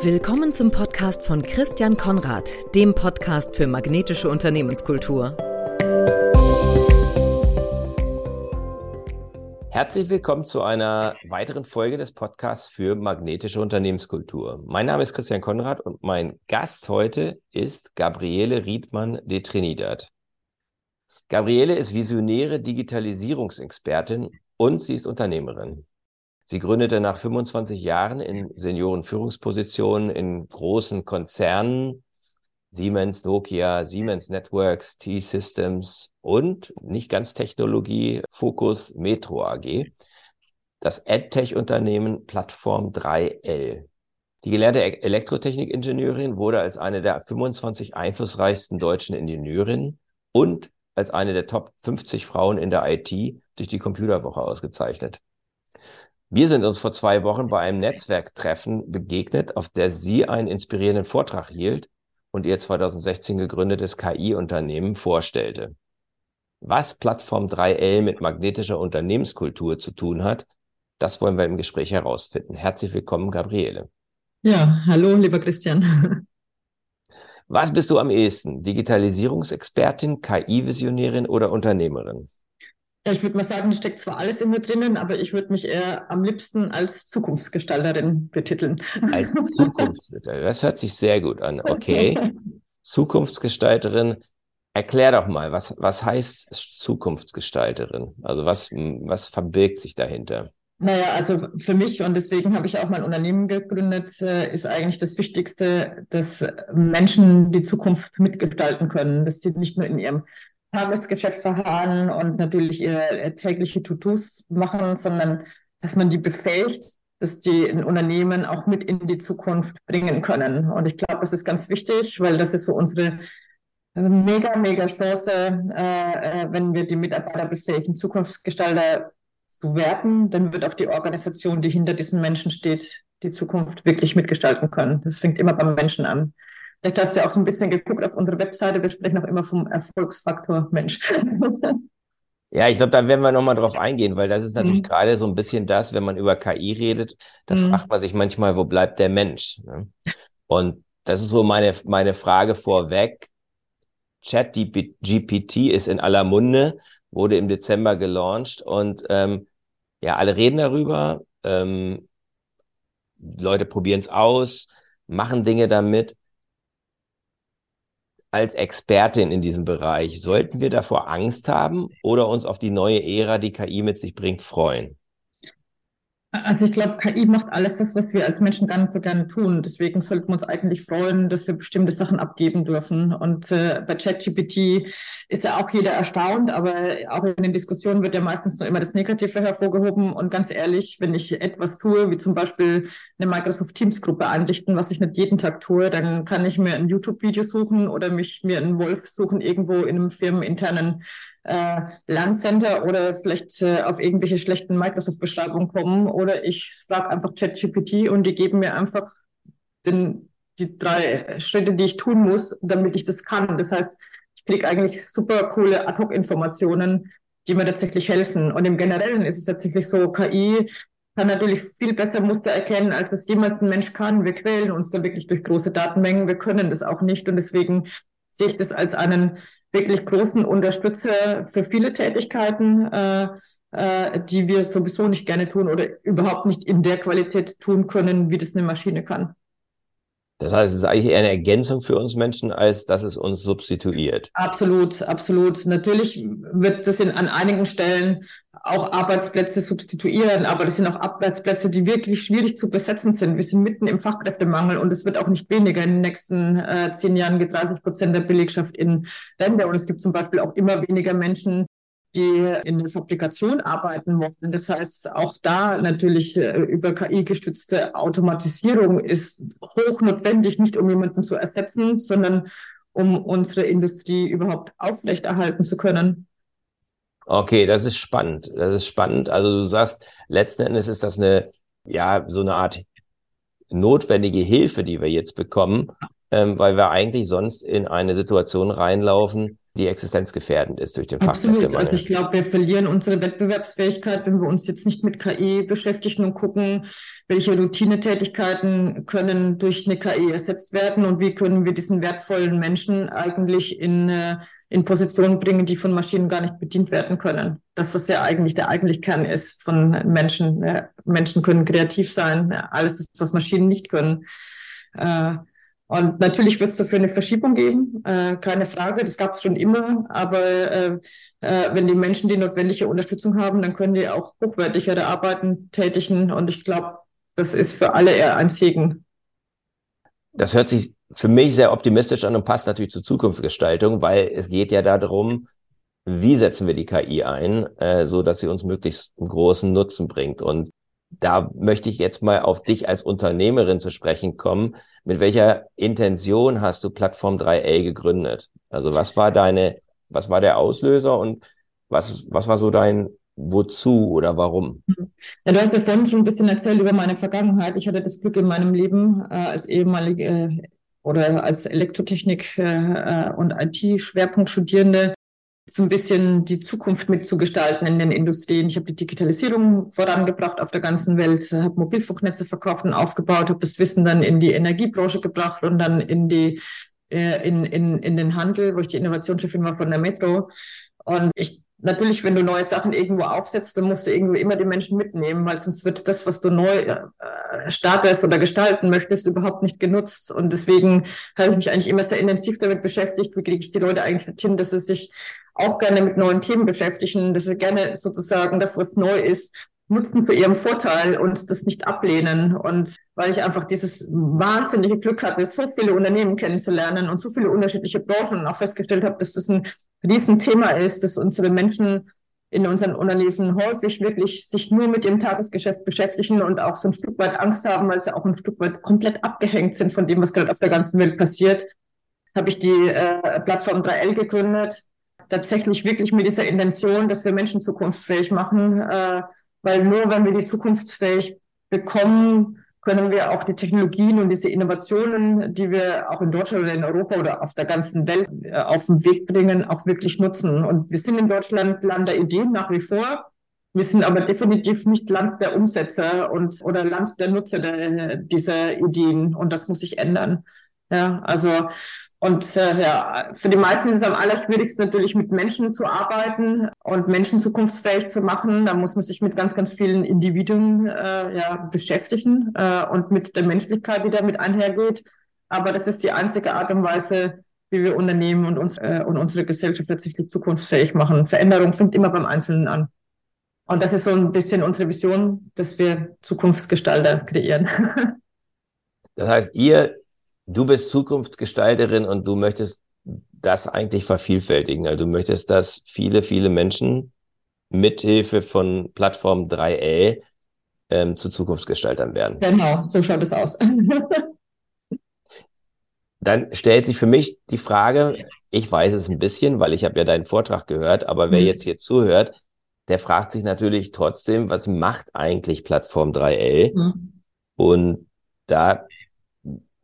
Willkommen zum Podcast von Christian Konrad, dem Podcast für magnetische Unternehmenskultur. Herzlich willkommen zu einer weiteren Folge des Podcasts für magnetische Unternehmenskultur. Mein Name ist Christian Konrad und mein Gast heute ist Gabriele Riedmann de Trinidad. Gabriele ist visionäre Digitalisierungsexpertin und sie ist Unternehmerin. Sie gründete nach 25 Jahren in Seniorenführungspositionen in großen Konzernen Siemens, Nokia, Siemens Networks, T-Systems und nicht ganz Technologie, Fokus Metro AG, das EdTech-Unternehmen Plattform 3L. Die gelernte e- Elektrotechnik-Ingenieurin wurde als eine der 25 einflussreichsten deutschen Ingenieurinnen und als eine der Top 50 Frauen in der IT durch die Computerwoche ausgezeichnet. Wir sind uns vor zwei Wochen bei einem Netzwerktreffen begegnet, auf der sie einen inspirierenden Vortrag hielt und ihr 2016 gegründetes KI-Unternehmen vorstellte. Was Plattform 3L mit magnetischer Unternehmenskultur zu tun hat, das wollen wir im Gespräch herausfinden. Herzlich willkommen, Gabriele. Ja, hallo, lieber Christian. Was bist du am ehesten? Digitalisierungsexpertin, KI-Visionärin oder Unternehmerin? Ja, ich würde mal sagen, steckt zwar alles in mir drinnen, aber ich würde mich eher am liebsten als Zukunftsgestalterin betiteln. Als Zukunftsgestalterin, das hört sich sehr gut an. Okay. Zukunftsgestalterin, erklär doch mal, was, was heißt Zukunftsgestalterin? Also was, was verbirgt sich dahinter? Naja, also für mich und deswegen habe ich auch mein Unternehmen gegründet, äh, ist eigentlich das Wichtigste, dass Menschen die Zukunft mitgestalten können, dass sie nicht nur in ihrem Tagesgeschäft verharren und natürlich ihre tägliche To-Dos machen, sondern dass man die befähigt, dass die Unternehmen auch mit in die Zukunft bringen können. Und ich glaube, das ist ganz wichtig, weil das ist so unsere äh, mega, mega Chance, äh, äh, wenn wir die Mitarbeiter befähigen, Zukunftsgestalter zu werden, dann wird auch die Organisation, die hinter diesen Menschen steht, die Zukunft wirklich mitgestalten können. Das fängt immer beim Menschen an. Vielleicht hast du ja auch so ein bisschen geguckt auf unsere Webseite. Wir sprechen auch immer vom Erfolgsfaktor Mensch. Ja, ich glaube, da werden wir nochmal drauf eingehen, weil das ist natürlich mhm. gerade so ein bisschen das, wenn man über KI redet, da mhm. fragt man sich manchmal, wo bleibt der Mensch? Ne? Und das ist so meine, meine Frage vorweg. Chat GPT ist in aller Munde, wurde im Dezember gelauncht und ähm, ja, alle reden darüber. Ähm, Leute probieren es aus, machen Dinge damit als Expertin in diesem Bereich, sollten wir davor Angst haben oder uns auf die neue Ära, die KI mit sich bringt, freuen? Also ich glaube, KI macht alles das, was wir als Menschen gar nicht so gerne tun. Deswegen sollten wir uns eigentlich freuen, dass wir bestimmte Sachen abgeben dürfen. Und äh, bei ChatGPT ist ja auch jeder erstaunt, aber auch in den Diskussionen wird ja meistens nur immer das Negative hervorgehoben. Und ganz ehrlich, wenn ich etwas tue, wie zum Beispiel eine Microsoft Teams Gruppe einrichten, was ich nicht jeden Tag tue, dann kann ich mir ein YouTube-Video suchen oder mich mir einen Wolf suchen irgendwo in einem firmeninternen äh, Landcenter oder vielleicht äh, auf irgendwelche schlechten Microsoft-Beschreibungen kommen oder ich frage einfach ChatGPT und die geben mir einfach den, die drei Schritte, die ich tun muss, damit ich das kann. Das heißt, ich kriege eigentlich super coole Ad-Hoc-Informationen, die mir tatsächlich helfen. Und im Generellen ist es tatsächlich so, KI kann natürlich viel besser Muster erkennen, als es jemals ein Mensch kann. Wir quälen uns da wirklich durch große Datenmengen. Wir können das auch nicht. Und deswegen sehe ich das als einen wirklich großen Unterstützer für viele Tätigkeiten, äh, äh, die wir sowieso nicht gerne tun oder überhaupt nicht in der Qualität tun können, wie das eine Maschine kann. Das heißt, es ist eigentlich eher eine Ergänzung für uns Menschen, als dass es uns substituiert. Absolut, absolut. Natürlich wird das in, an einigen Stellen auch Arbeitsplätze substituieren, aber das sind auch Arbeitsplätze, die wirklich schwierig zu besetzen sind. Wir sind mitten im Fachkräftemangel und es wird auch nicht weniger. In den nächsten äh, zehn Jahren geht 30 Prozent der Belegschaft in Rente und es gibt zum Beispiel auch immer weniger Menschen, die in der Fabrikation arbeiten wollen. Das heißt, auch da natürlich äh, über KI gestützte Automatisierung ist hoch notwendig, nicht um jemanden zu ersetzen, sondern um unsere Industrie überhaupt aufrechterhalten zu können. Okay, das ist spannend. Das ist spannend. Also du sagst, letzten Endes ist das eine, ja, so eine Art notwendige Hilfe, die wir jetzt bekommen, ähm, weil wir eigentlich sonst in eine Situation reinlaufen, die existenzgefährdend ist durch den Absolut. Fachkräftemangel. Also ich glaube, wir verlieren unsere Wettbewerbsfähigkeit, wenn wir uns jetzt nicht mit KI beschäftigen und gucken, welche Routinetätigkeiten können durch eine KI ersetzt werden und wie können wir diesen wertvollen Menschen eigentlich in, äh, in Positionen bringen, die von Maschinen gar nicht bedient werden können. Das, was ja eigentlich der eigentliche Kern ist von Menschen. Menschen können kreativ sein, alles ist, was Maschinen nicht können. Und natürlich wird es dafür eine Verschiebung geben, äh, keine Frage, das gab es schon immer. Aber äh, äh, wenn die Menschen die notwendige Unterstützung haben, dann können die auch hochwertigere Arbeiten tätigen. Und ich glaube, das ist für alle eher ein Segen. Das hört sich für mich sehr optimistisch an und passt natürlich zur Zukunftsgestaltung, weil es geht ja darum, wie setzen wir die KI ein, äh, so dass sie uns möglichst einen großen Nutzen bringt. Und da möchte ich jetzt mal auf dich als Unternehmerin zu sprechen kommen. Mit welcher Intention hast du Plattform 3L gegründet? Also was war deine, was war der Auslöser und was, was war so dein Wozu oder warum? Ja, du hast ja vorhin schon ein bisschen erzählt über meine Vergangenheit. Ich hatte das Glück in meinem Leben äh, als ehemalige äh, oder als Elektrotechnik äh, und IT-Schwerpunktstudierende so ein bisschen die Zukunft mitzugestalten in den Industrien. Ich habe die Digitalisierung vorangebracht auf der ganzen Welt, habe Mobilfunknetze verkauft und aufgebaut, habe das Wissen dann in die Energiebranche gebracht und dann in die äh, in, in, in den Handel, wo ich die Innovationschefin war von der Metro. Und ich natürlich, wenn du neue Sachen irgendwo aufsetzt, dann musst du irgendwie immer die Menschen mitnehmen, weil sonst wird das, was du neu äh, startest oder gestalten möchtest, überhaupt nicht genutzt. Und deswegen habe ich mich eigentlich immer sehr intensiv damit beschäftigt, wie kriege ich die Leute eigentlich hin, dass sie sich auch gerne mit neuen Themen beschäftigen, dass sie gerne sozusagen das, was neu ist, nutzen für ihren Vorteil und das nicht ablehnen. Und weil ich einfach dieses wahnsinnige Glück hatte, so viele Unternehmen kennenzulernen und so viele unterschiedliche Branchen und auch festgestellt habe, dass das ein Riesenthema ist, dass unsere Menschen in unseren Unternehmen häufig wirklich sich nur mit dem Tagesgeschäft beschäftigen und auch so ein Stück weit Angst haben, weil sie auch ein Stück weit komplett abgehängt sind von dem, was gerade auf der ganzen Welt passiert, habe ich die äh, Plattform 3L gegründet. Tatsächlich wirklich mit dieser Intention, dass wir Menschen zukunftsfähig machen, äh, weil nur wenn wir die zukunftsfähig bekommen, können wir auch die Technologien und diese Innovationen, die wir auch in Deutschland oder in Europa oder auf der ganzen Welt äh, auf den Weg bringen, auch wirklich nutzen. Und wir sind in Deutschland Land der Ideen nach wie vor. Wir sind aber definitiv nicht Land der Umsetzer und oder Land der Nutzer der, dieser Ideen. Und das muss sich ändern. Ja, also und äh, ja, für die meisten ist es am allerschwierigsten natürlich mit Menschen zu arbeiten und Menschen zukunftsfähig zu machen. Da muss man sich mit ganz, ganz vielen Individuen äh, ja, beschäftigen äh, und mit der Menschlichkeit, die damit einhergeht. Aber das ist die einzige Art und Weise, wie wir Unternehmen und, uns, äh, und unsere Gesellschaft tatsächlich zukunftsfähig machen. Veränderung fängt immer beim Einzelnen an. Und das ist so ein bisschen unsere Vision, dass wir Zukunftsgestalter kreieren. Das heißt, ihr du bist Zukunftsgestalterin und du möchtest das eigentlich vervielfältigen. Also du möchtest, dass viele, viele Menschen mithilfe von Plattform 3L ähm, zu Zukunftsgestaltern werden. Genau, so schaut es aus. Dann stellt sich für mich die Frage, ich weiß es ein bisschen, weil ich habe ja deinen Vortrag gehört, aber wer mhm. jetzt hier zuhört, der fragt sich natürlich trotzdem, was macht eigentlich Plattform 3L? Mhm. Und da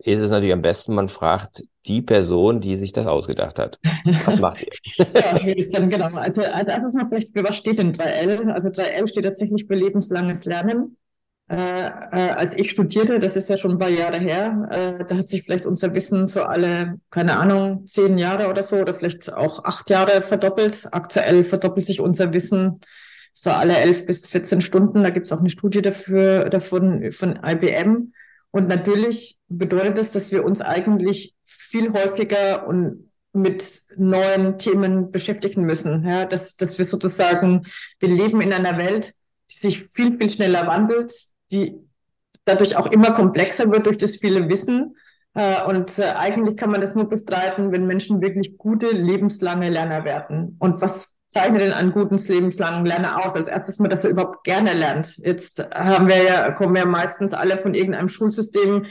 ist es natürlich am besten, man fragt die Person, die sich das ausgedacht hat. Was macht ihr? ja, ist dann genau. Also, also erstes mal vielleicht, was steht denn 3L? Also 3L steht tatsächlich für lebenslanges Lernen. Äh, äh, als ich studierte, das ist ja schon ein paar Jahre her, äh, da hat sich vielleicht unser Wissen so alle, keine Ahnung, zehn Jahre oder so oder vielleicht auch acht Jahre verdoppelt. Aktuell verdoppelt sich unser Wissen so alle elf bis 14 Stunden. Da gibt es auch eine Studie dafür davon von IBM. Und natürlich bedeutet das, dass wir uns eigentlich viel häufiger und mit neuen Themen beschäftigen müssen. Ja, dass, dass wir sozusagen, wir leben in einer Welt, die sich viel, viel schneller wandelt, die dadurch auch immer komplexer wird durch das viele Wissen. Äh, und äh, eigentlich kann man das nur bestreiten, wenn Menschen wirklich gute, lebenslange Lerner werden. Und was zeichnet denn einen guten lebenslangen Lerner aus? Als erstes mal, dass er überhaupt gerne lernt. Jetzt haben wir ja, kommen ja meistens alle von irgendeinem Schulsystem,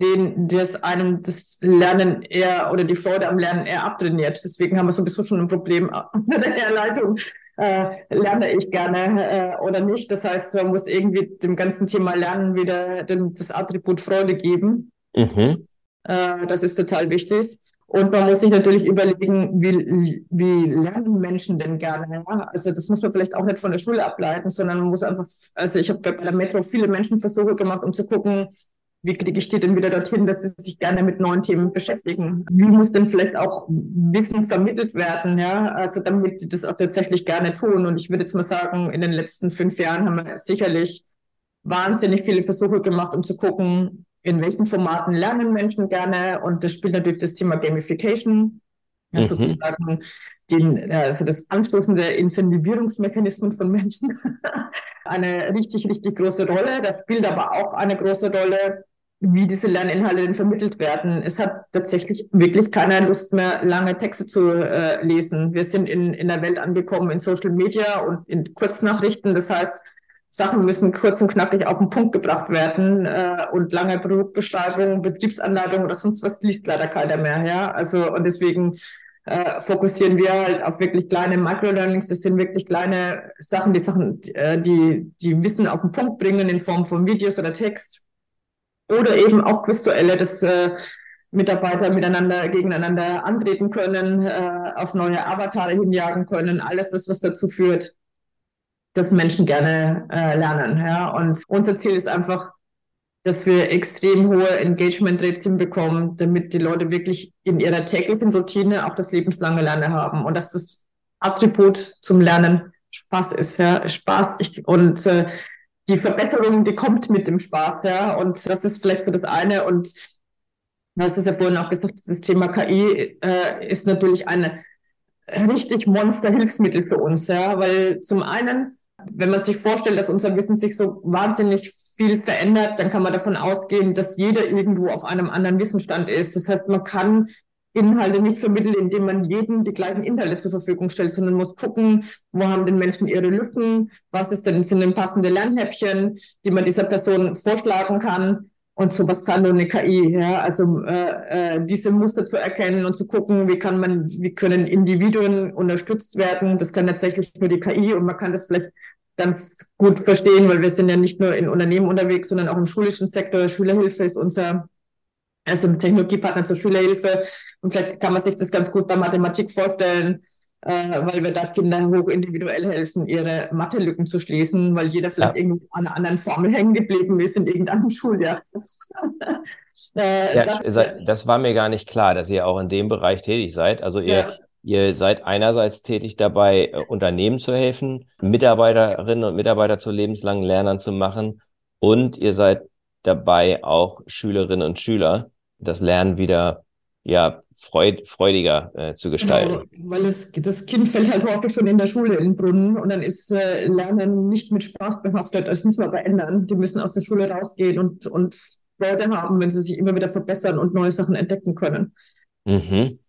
den das einem das Lernen eher oder die Freude am Lernen eher abtrainiert. Deswegen haben wir sowieso schon ein Problem mit der Herleitung. Äh, lerne ich gerne äh, oder nicht. Das heißt, man muss irgendwie dem ganzen Thema Lernen wieder dem, das Attribut Freude geben. Mhm. Äh, das ist total wichtig. Und man muss sich natürlich überlegen, wie, wie lernen Menschen denn gerne? Ja? Also das muss man vielleicht auch nicht von der Schule ableiten, sondern man muss einfach, also ich habe bei der Metro viele Menschenversuche gemacht, um zu gucken, wie kriege ich die denn wieder dorthin, dass sie sich gerne mit neuen Themen beschäftigen? Wie muss denn vielleicht auch Wissen vermittelt werden, ja? Also damit sie das auch tatsächlich gerne tun. Und ich würde jetzt mal sagen, in den letzten fünf Jahren haben wir sicherlich wahnsinnig viele Versuche gemacht, um zu gucken, in welchen Formaten lernen Menschen gerne. Und das spielt natürlich das Thema Gamification, mhm. sozusagen den, also das Anstoßen der Incentivierungsmechanismen von Menschen eine richtig, richtig große Rolle. Das spielt aber auch eine große Rolle, wie diese Lerninhalte denn vermittelt werden. Es hat tatsächlich wirklich keiner Lust mehr, lange Texte zu äh, lesen. Wir sind in, in der Welt angekommen in Social Media und in Kurznachrichten. Das heißt, Sachen müssen kurz und knackig auf den Punkt gebracht werden äh, und lange Produktbeschreibung, Betriebsanleitung oder sonst was liest leider keiner mehr. Ja, also und deswegen äh, fokussieren wir halt auf wirklich kleine Microlearnings. Das sind wirklich kleine Sachen, die Sachen, äh, die die Wissen auf den Punkt bringen in Form von Videos oder Text oder eben auch Quizduelle, dass äh, Mitarbeiter miteinander gegeneinander antreten können, äh, auf neue Avatare hinjagen können. Alles das, was dazu führt, dass Menschen gerne äh, lernen. Ja? Und unser Ziel ist einfach, dass wir extrem hohe Engagement Rates hinbekommen, damit die Leute wirklich in ihrer täglichen Routine auch das lebenslange Lernen haben und dass das Attribut zum Lernen Spaß ist, ja, Spaß. Ich, und äh, die Verbesserung, die kommt mit dem Spaß, ja. Und das ist vielleicht so das eine. Und du hast es ja vorhin auch gesagt, das Thema KI äh, ist natürlich ein richtig Monster-Hilfsmittel für uns, ja. Weil zum einen, wenn man sich vorstellt, dass unser Wissen sich so wahnsinnig viel verändert, dann kann man davon ausgehen, dass jeder irgendwo auf einem anderen Wissensstand ist. Das heißt, man kann Inhalte nicht vermitteln, indem man jedem die gleichen Inhalte zur Verfügung stellt, sondern muss gucken, wo haben den Menschen ihre Lücken, was ist denn, sind denn passende Lernhäppchen, die man dieser Person vorschlagen kann. Und sowas kann nur eine KI, ja, also äh, äh, diese Muster zu erkennen und zu gucken, wie kann man, wie können Individuen unterstützt werden. Das kann tatsächlich nur die KI und man kann das vielleicht ganz gut verstehen, weil wir sind ja nicht nur in Unternehmen unterwegs, sondern auch im schulischen Sektor. Schülerhilfe ist unser also Technologiepartner zur Schülerhilfe. Und vielleicht kann man sich das ganz gut bei Mathematik vorstellen, äh, weil wir da Kindern hoch individuell helfen, ihre Mathelücken zu schließen, weil jeder vielleicht ja. irgendwie an einer anderen Formel hängen geblieben ist in irgendeinem Schuljahr. äh, ja, das, das, war mir gar nicht klar, dass ihr auch in dem Bereich tätig seid. Also ihr, ja. ihr seid einerseits tätig dabei, äh, Unternehmen zu helfen, Mitarbeiterinnen und Mitarbeiter zu lebenslangen Lernern zu machen und ihr seid dabei, auch Schülerinnen und Schüler das Lernen wieder ja freud, freudiger äh, zu gestalten. Genau, weil es, das Kind fällt halt häufig schon in der Schule in den Brunnen und dann ist äh, Lernen nicht mit Spaß behaftet. Das müssen wir aber ändern. Die müssen aus der Schule rausgehen und, und Freude haben, wenn sie sich immer wieder verbessern und neue Sachen entdecken können. Mhm.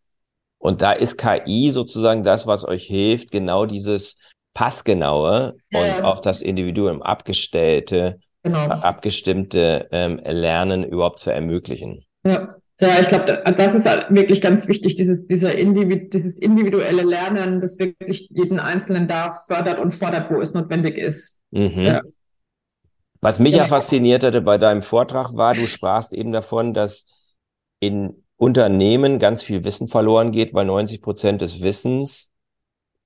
Und da ist KI sozusagen das, was euch hilft, genau dieses passgenaue ja. und auf das Individuum abgestellte, genau. abgestimmte ähm, Lernen überhaupt zu ermöglichen. Ja, ja, ich glaube, das ist halt wirklich ganz wichtig, dieses, dieser Individ dieses individuelle Lernen, das wirklich jeden Einzelnen da fördert und fordert, wo es notwendig ist. Mhm. Ja. Was mich ja. ja fasziniert hatte bei deinem Vortrag war, du sprachst eben davon, dass in Unternehmen ganz viel Wissen verloren geht, weil 90 Prozent des Wissens,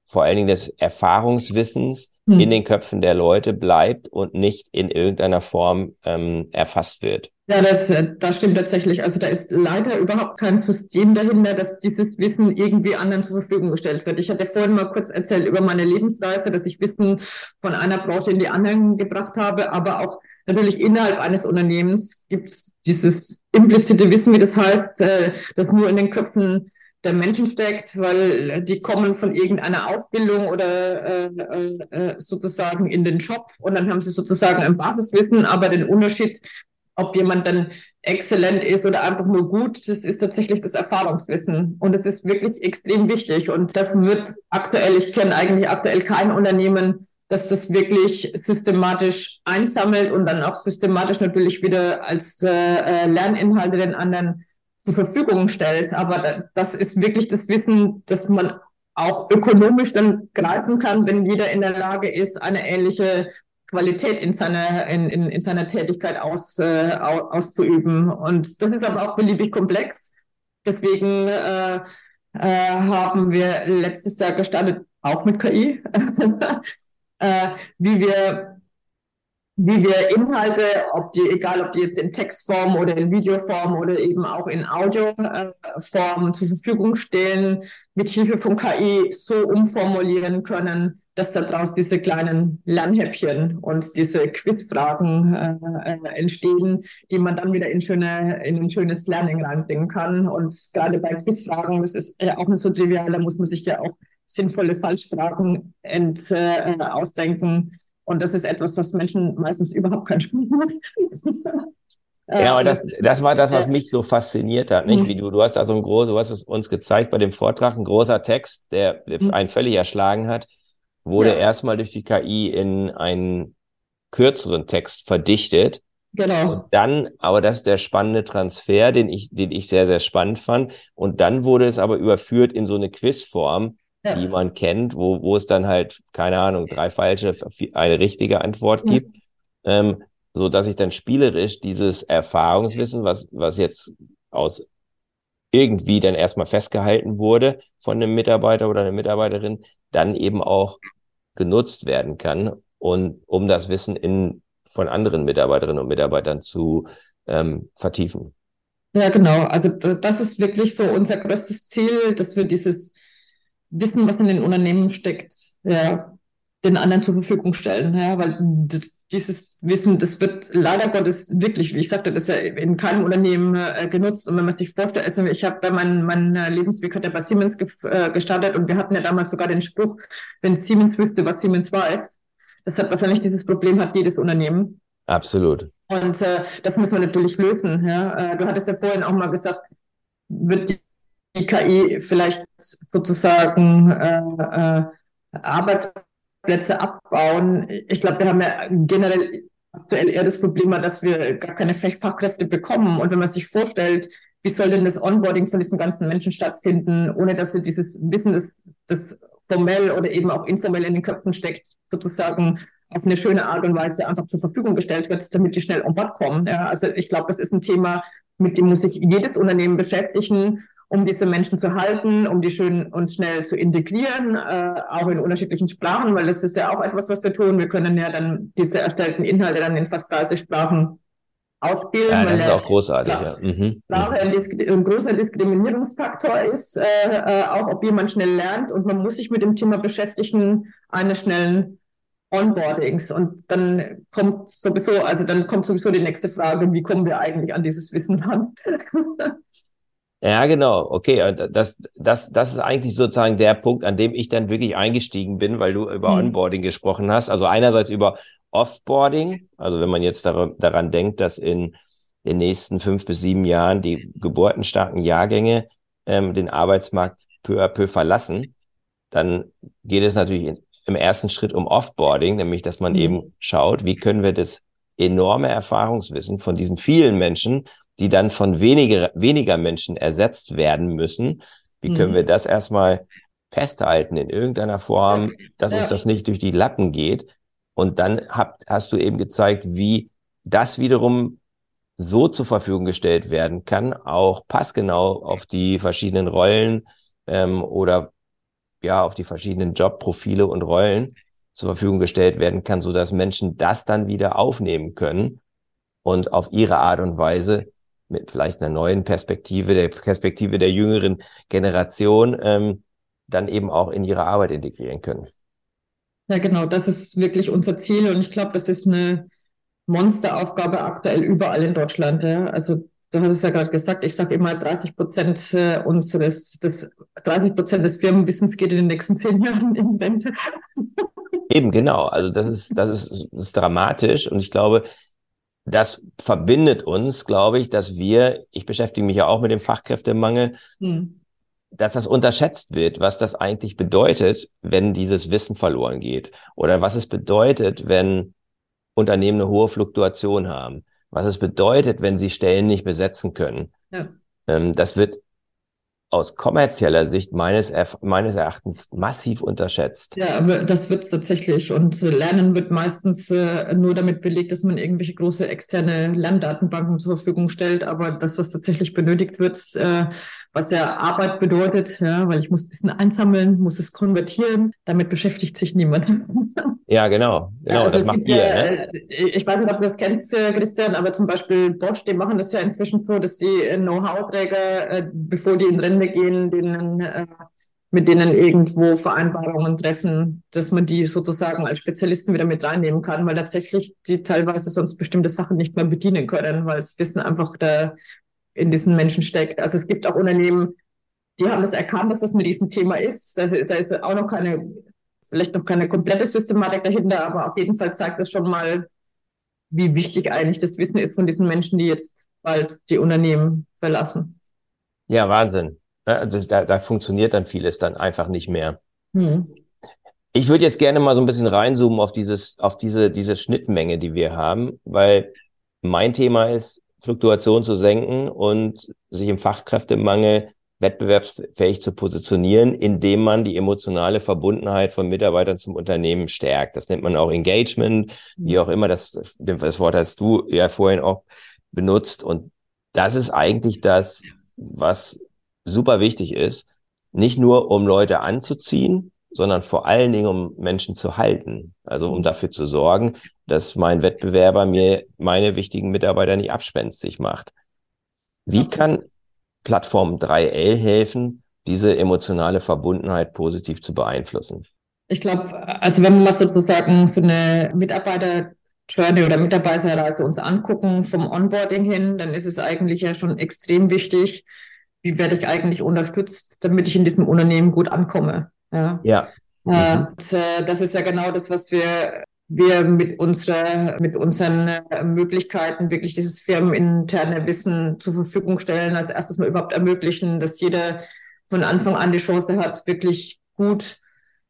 vor allen Dingen des Erfahrungswissens, hm. in den Köpfen der Leute bleibt und nicht in irgendeiner Form ähm, erfasst wird. Ja, das, äh, das stimmt tatsächlich. Also da ist leider überhaupt kein System dahinter, dass dieses Wissen irgendwie anderen zur Verfügung gestellt wird. Ich hatte vorhin mal kurz erzählt über meine Lebensreise, dass ich Wissen von einer Branche in die anderen gebracht habe, aber auch natürlich innerhalb eines Unternehmens gibt es dieses implizite Wissen, wie das heißt, äh, das nur in den Köpfen der Menschen steckt, weil die kommen von irgendeiner Ausbildung oder äh, äh, sozusagen in den Job und dann haben sie sozusagen ein Basiswissen, aber den Unterschied ob jemand dann exzellent ist oder einfach nur gut, das ist tatsächlich das Erfahrungswissen. Und es ist wirklich extrem wichtig. Und das wird aktuell, ich kenne eigentlich aktuell kein Unternehmen, das das wirklich systematisch einsammelt und dann auch systematisch natürlich wieder als äh, äh Lerninhalte den anderen zur Verfügung stellt. Aber das ist wirklich das Wissen, das man auch ökonomisch dann greifen kann, wenn jeder in der Lage ist, eine ähnliche Qualität in seiner, in, in, in seiner Tätigkeit aus, äh, auszuüben. Und das ist aber auch beliebig komplex. Deswegen äh, äh, haben wir letztes Jahr gestartet, auch mit KI, äh, wie wir wie wir Inhalte, ob die, egal ob die jetzt in Textform oder in Videoform oder eben auch in Audioform zur Verfügung stellen, mit Hilfe von KI so umformulieren können, dass daraus diese kleinen Lernhäppchen und diese Quizfragen äh, äh, entstehen, die man dann wieder in, schöne, in ein schönes Learning reinbringen kann. Und gerade bei Quizfragen, das ist ja auch nicht so trivial, da muss man sich ja auch sinnvolle Falschfragen ent, äh, ausdenken und das ist etwas, was Menschen meistens überhaupt keinen Spaß macht. Ja, aber das, das war das, was mich so fasziniert hat, nicht? Mhm. Wie du, du hast also ein groß, du hast es uns gezeigt bei dem Vortrag, ein großer Text, der mhm. einen völlig erschlagen hat, wurde ja. erstmal durch die KI in einen kürzeren Text verdichtet. Genau. Und dann, aber das ist der spannende Transfer, den ich, den ich sehr, sehr spannend fand. Und dann wurde es aber überführt in so eine Quizform, ja. die man kennt, wo, wo es dann halt, keine Ahnung, drei falsche, eine richtige Antwort gibt. Ja. Ähm, so dass ich dann spielerisch dieses Erfahrungswissen, was, was jetzt aus irgendwie dann erstmal festgehalten wurde von einem Mitarbeiter oder einer Mitarbeiterin, dann eben auch genutzt werden kann und um das Wissen in, von anderen Mitarbeiterinnen und Mitarbeitern zu ähm, vertiefen. Ja, genau. Also das ist wirklich so unser größtes Ziel, dass wir dieses Wissen, was in den Unternehmen steckt, ja, den anderen zur Verfügung stellen. Ja, weil dieses Wissen, das wird leider Gottes wirklich, wie ich sagte, das ist ja in keinem Unternehmen äh, genutzt. Und wenn man sich vorstellt, also ich habe bei meinem mein Lebensweg hat ja bei Siemens ge äh, gestartet und wir hatten ja damals sogar den Spruch, wenn Siemens wüsste, was Siemens weiß. Das hat wahrscheinlich dieses Problem hat jedes Unternehmen. Absolut. Und äh, das muss man natürlich lösen. Ja? Äh, du hattest ja vorhin auch mal gesagt, wird die KI vielleicht sozusagen äh, Arbeitsplätze abbauen. Ich glaube, wir haben ja generell aktuell eher das Problem, dass wir gar keine Fachkräfte bekommen. Und wenn man sich vorstellt, wie soll denn das Onboarding von diesen ganzen Menschen stattfinden, ohne dass sie dieses Wissen, das, das formell oder eben auch informell in den Köpfen steckt, sozusagen auf eine schöne Art und Weise einfach zur Verfügung gestellt wird, damit die schnell on board kommen. Ja, also ich glaube, das ist ein Thema, mit dem muss sich jedes Unternehmen beschäftigen um diese Menschen zu halten, um die schön und schnell zu integrieren, äh, auch in unterschiedlichen Sprachen, weil das ist ja auch etwas, was wir tun. Wir können ja dann diese erstellten Inhalte dann in fast 30 Sprachen ausspielen. Ja, das ist auch großartig. Ja. Mhm. Sprache ein, ein, großer Diskriminierungsfaktor ist, äh, äh, auch ob jemand schnell lernt und man muss sich mit dem Thema beschäftigen, eines schnellen Onboardings und dann kommt sowieso, also dann kommt sowieso die nächste Frage, wie kommen wir eigentlich an dieses Wissen ran? Ja, genau. Okay, das, das, das ist eigentlich sozusagen der Punkt, an dem ich dann wirklich eingestiegen bin, weil du über mhm. Onboarding gesprochen hast. Also einerseits über Offboarding, also wenn man jetzt dar daran denkt, dass in den nächsten fünf bis sieben Jahren die geburtenstarken Jahrgänge ähm, den Arbeitsmarkt peu à peu verlassen, dann geht es natürlich in, im ersten Schritt um Offboarding, nämlich dass man mhm. eben schaut, wie können wir das enorme Erfahrungswissen von diesen vielen Menschen die dann von weniger, weniger Menschen ersetzt werden müssen. Wie mhm. können wir das erstmal festhalten in irgendeiner Form, dass ja. uns das nicht durch die Lappen geht? Und dann habt, hast du eben gezeigt, wie das wiederum so zur Verfügung gestellt werden kann, auch passgenau auf die verschiedenen Rollen ähm, oder ja auf die verschiedenen Jobprofile und Rollen zur Verfügung gestellt werden kann, so dass Menschen das dann wieder aufnehmen können und auf ihre Art und Weise mit vielleicht einer neuen Perspektive, der Perspektive der jüngeren Generation, ähm, dann eben auch in ihre Arbeit integrieren können. Ja, genau, das ist wirklich unser Ziel und ich glaube, das ist eine Monsteraufgabe aktuell überall in Deutschland. Ja. Also du hast es ja gerade gesagt, ich sage immer, 30 Prozent äh, unseres, des, 30 Prozent des Firmenwissens geht in den nächsten zehn Jahren in Rente. Eben, genau. Also das ist, das ist, das ist dramatisch und ich glaube, das verbindet uns, glaube ich, dass wir, ich beschäftige mich ja auch mit dem Fachkräftemangel, hm. dass das unterschätzt wird, was das eigentlich bedeutet, wenn dieses Wissen verloren geht. Oder was es bedeutet, wenn Unternehmen eine hohe Fluktuation haben. Was es bedeutet, wenn sie Stellen nicht besetzen können. Ja. Ähm, das wird aus kommerzieller Sicht meines, meines Erachtens massiv unterschätzt. Ja, das wird es tatsächlich. Und Lernen wird meistens äh, nur damit belegt, dass man irgendwelche große externe Lerndatenbanken zur Verfügung stellt. Aber das, was tatsächlich benötigt wird, äh, was ja Arbeit bedeutet, ja, weil ich muss Wissen einsammeln, muss es konvertieren, damit beschäftigt sich niemand. Ja, genau, genau, ja, also das macht ihr. Ne? Äh, ich weiß nicht, ob du das kennst, äh, Christian, aber zum Beispiel Bosch, die machen das ja inzwischen so, dass die Know-how-Träger, äh, bevor die in Rente gehen, denen mit denen irgendwo Vereinbarungen treffen, dass man die sozusagen als Spezialisten wieder mit reinnehmen kann, weil tatsächlich die teilweise sonst bestimmte Sachen nicht mehr bedienen können, weil das Wissen einfach da in diesen Menschen steckt. Also es gibt auch Unternehmen, die haben es erkannt, dass das ein Riesenthema ist. Also da ist auch noch keine, vielleicht noch keine komplette Systematik dahinter, aber auf jeden Fall zeigt das schon mal, wie wichtig eigentlich das Wissen ist von diesen Menschen, die jetzt bald die Unternehmen verlassen. Ja, Wahnsinn. Also da, da funktioniert dann vieles dann einfach nicht mehr. Hm. Ich würde jetzt gerne mal so ein bisschen reinzoomen auf dieses, auf diese, diese Schnittmenge, die wir haben, weil mein Thema ist, Fluktuation zu senken und sich im Fachkräftemangel wettbewerbsfähig zu positionieren, indem man die emotionale Verbundenheit von Mitarbeitern zum Unternehmen stärkt. Das nennt man auch Engagement, wie auch immer. Das, das Wort hast du ja vorhin auch benutzt. Und das ist eigentlich das, was super wichtig ist. Nicht nur, um Leute anzuziehen, sondern vor allen Dingen, um Menschen zu halten. Also um dafür zu sorgen, dass mein Wettbewerber mir meine wichtigen Mitarbeiter nicht abspenstig macht. Wie kann Plattform 3L helfen, diese emotionale Verbundenheit positiv zu beeinflussen? Ich glaube, also wenn wir mal sozusagen so eine Mitarbeiter-Journey oder Mitarbeiterreise uns angucken vom Onboarding hin, dann ist es eigentlich ja schon extrem wichtig, wie werde ich eigentlich unterstützt, damit ich in diesem Unternehmen gut ankomme. Ja. ja. Äh, mhm. Und, äh, das ist ja genau das, was wir wir mit unserer, mit unseren äh, Möglichkeiten wirklich dieses firmeninterne Wissen zur Verfügung stellen, als erstes mal überhaupt ermöglichen, dass jeder von Anfang an die Chance hat, wirklich gut